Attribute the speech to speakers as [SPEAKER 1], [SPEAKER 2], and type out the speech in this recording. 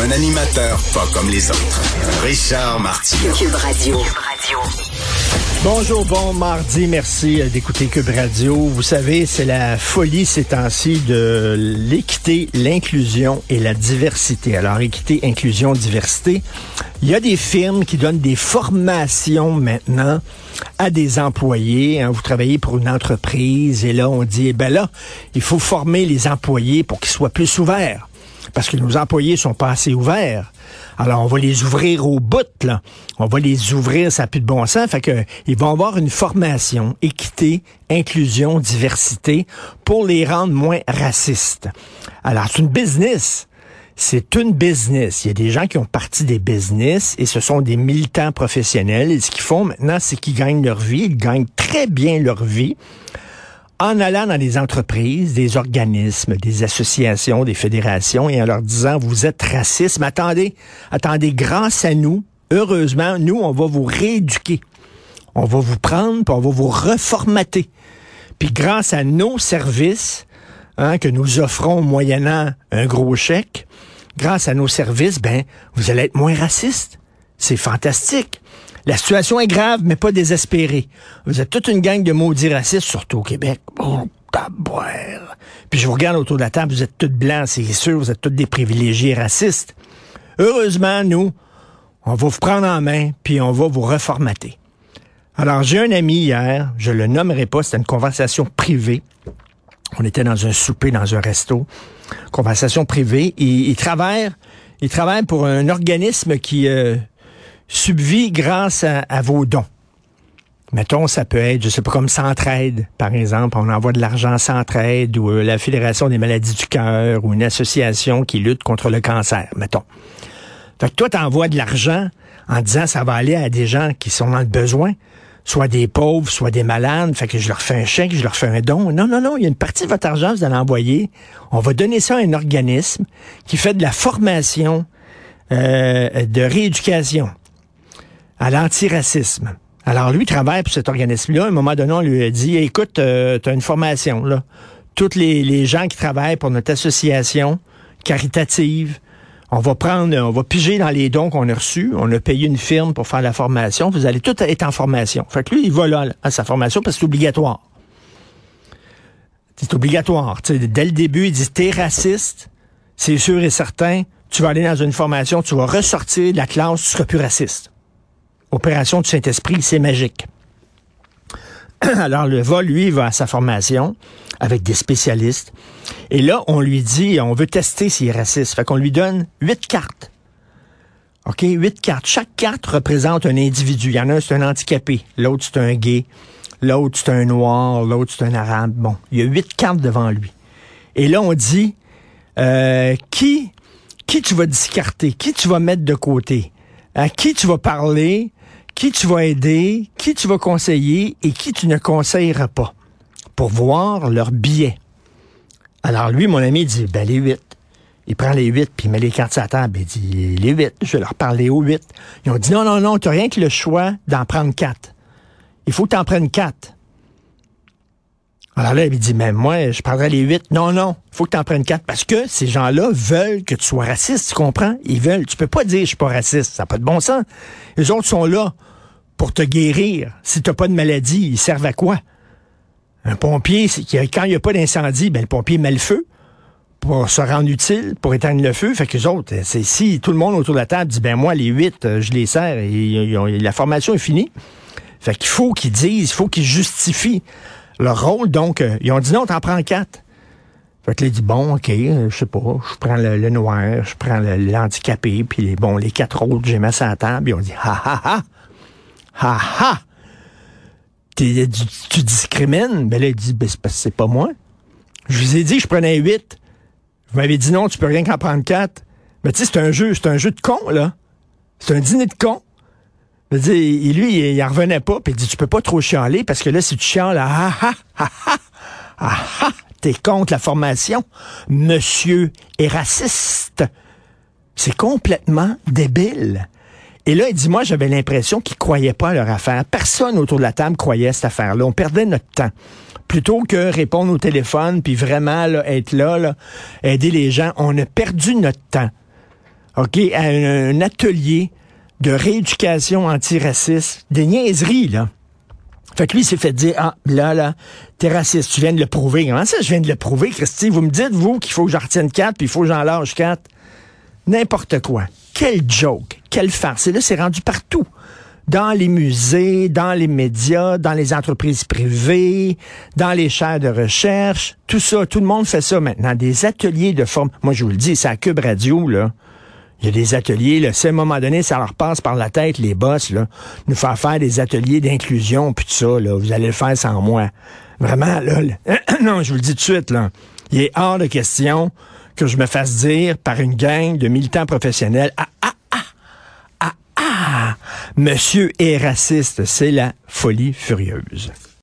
[SPEAKER 1] Un animateur pas comme les autres. Richard Martineau.
[SPEAKER 2] Cube Radio.
[SPEAKER 3] Bonjour, bon mardi, merci d'écouter Cube Radio. Vous savez, c'est la folie ces temps-ci de l'équité, l'inclusion et la diversité. Alors, équité, inclusion, diversité. Il y a des firmes qui donnent des formations maintenant à des employés. Hein. Vous travaillez pour une entreprise et là, on dit, eh ben là, il faut former les employés pour qu'ils soient plus ouverts parce que nos employés sont pas assez ouverts. Alors, on va les ouvrir au bout, là. On va les ouvrir, ça n'a plus de bon sens. Fait que, ils vont avoir une formation, équité, inclusion, diversité, pour les rendre moins racistes. Alors, c'est une business. C'est une business. Il y a des gens qui ont parti des business et ce sont des militants professionnels. Et ce qu'ils font maintenant, c'est qu'ils gagnent leur vie. Ils gagnent très bien leur vie en allant dans des entreprises, des organismes, des associations, des fédérations et en leur disant vous êtes raciste, mais attendez, attendez, grâce à nous, heureusement, nous, on va vous rééduquer. On va vous prendre, puis on va vous reformater. Puis grâce à nos services hein, que nous offrons moyennant un gros chèque, grâce à nos services, ben, vous allez être moins raciste. C'est fantastique. La situation est grave, mais pas désespérée. Vous êtes toute une gang de maudits racistes, surtout au Québec. Oh. Puis je vous regarde autour de la table, vous êtes toutes blancs, c'est sûr, vous êtes tous des privilégiés racistes. Heureusement, nous, on va vous prendre en main, puis on va vous reformater. Alors, j'ai un ami hier, je le nommerai pas, c'était une conversation privée. On était dans un souper, dans un resto. Conversation privée. Il, il travaille, il travaille pour un organisme qui euh, subvit grâce à, vos dons. Mettons, ça peut être, je sais pas, comme Centraide, par exemple. On envoie de l'argent à Centraide ou euh, la Fédération des maladies du cœur ou une association qui lutte contre le cancer, mettons. Fait que toi, t'envoies de l'argent en disant ça va aller à des gens qui sont dans le besoin, soit des pauvres, soit des malades. Fait que je leur fais un chèque, je leur fais un don. Non, non, non, il y a une partie de votre argent, vous allez l'envoyer. On va donner ça à un organisme qui fait de la formation euh, de rééducation à l'antiracisme. Alors lui travaille pour cet organisme-là. À un moment donné, on lui a dit, écoute, euh, tu as une formation, là. Tous les, les, gens qui travaillent pour notre association caritative, on va prendre, on va piger dans les dons qu'on a reçus. On a payé une firme pour faire la formation. Vous allez tout être en formation. Fait que lui, il va là à sa formation parce que c'est obligatoire. C'est obligatoire. dès le début, il dit, t'es raciste, c'est sûr et certain, tu vas aller dans une formation, tu vas ressortir de la classe, tu seras plus raciste. Opération du Saint-Esprit, c'est magique. Alors, le vol, lui, va à sa formation avec des spécialistes. Et là, on lui dit, on veut tester s'il est raciste. Fait qu'on lui donne huit cartes. OK? Huit cartes. Chaque carte représente un individu. Il y en a un, c'est un handicapé. L'autre, c'est un gay. L'autre, c'est un noir. L'autre, c'est un arabe. Bon, il y a huit cartes devant lui. Et là, on dit, euh, qui, qui tu vas discarter? Qui tu vas mettre de côté? À qui tu vas parler? Qui tu vas aider, qui tu vas conseiller et qui tu ne conseilleras pas pour voir leur billet. Alors lui, mon ami, dit, ben les huit. Il prend les huit, puis il met les cartes la table. Il dit, les huit, je vais leur parler aux huit. Ils ont dit, non, non, non, tu n'as rien que le choix d'en prendre quatre. Il faut que tu en prennes quatre. Alors là, il dit, mais moi, je prendrai les huit. Non, non, faut que tu en prennes quatre. Parce que ces gens-là veulent que tu sois raciste, tu comprends? Ils veulent. Tu peux pas dire, je suis pas raciste. Ça n'a pas de bon sens. Les autres sont là pour te guérir. Si t'as pas de maladie, ils servent à quoi? Un pompier, quand il n'y a pas d'incendie, ben, le pompier met le feu pour se rendre utile, pour éteindre le feu. Fait que les autres, c'est si tout le monde autour de la table dit, ben moi, les huit, euh, je les sers et, la formation est finie. Fait qu'il faut qu'ils disent, il faut qu'ils justifient leur rôle. Donc, euh, ils ont dit non, t'en prends quatre. Fait que là, il dit, bon, OK, euh, je sais pas, je prends le, noir, je prends l'handicapé, puis les, bon, les quatre autres, j'ai mis ça à la table. Ils ont dit, ha, ha, ha, ha, ha, tu, discrimines? Ben là, il dit, ben, c'est pas moi. Je vous ai dit je prenais huit. Vous m'avez dit non, tu peux rien qu'en prendre quatre. Mais tu sais, c'est un jeu, c'est un jeu de con, là. C'est un dîner de con. Je lui, il, il en revenait pas, puis il dit, tu peux pas trop chialer, parce que là, si tu chiales, ah ah ah ah ah ah, t'es contre la formation. Monsieur est raciste. C'est complètement débile. Et là, il dit, moi, j'avais l'impression qu'ils croyaient pas à leur affaire. Personne autour de la table croyait à cette affaire-là. On perdait notre temps. Plutôt que répondre au téléphone, puis vraiment là, être là, là, aider les gens, on a perdu notre temps. OK? À un atelier de rééducation antiraciste, des niaiseries, là. Fait que lui, il s'est fait dire, ah, là, là, t'es raciste, tu viens de le prouver. Comment ça, je viens de le prouver, Christy? Vous me dites, vous, qu'il faut que j'en retienne quatre, puis il faut que j'en lâche quatre. N'importe quoi. Quel joke, quelle farce. Et là, c'est rendu partout. Dans les musées, dans les médias, dans les entreprises privées, dans les chaires de recherche, tout ça, tout le monde fait ça maintenant. Des ateliers de forme. Moi, je vous le dis, c'est à Cube Radio, là. Il y a des ateliers, là. Si à un moment donné, ça leur passe par la tête, les boss, là, nous faire faire des ateliers d'inclusion, puis tout ça, là, vous allez le faire sans moi. Vraiment, là, là non, je vous le dis tout de suite, là. Il est hors de question que je me fasse dire par une gang de militants professionnels, ah, ah, ah, ah, ah, monsieur est raciste. C'est la folie furieuse.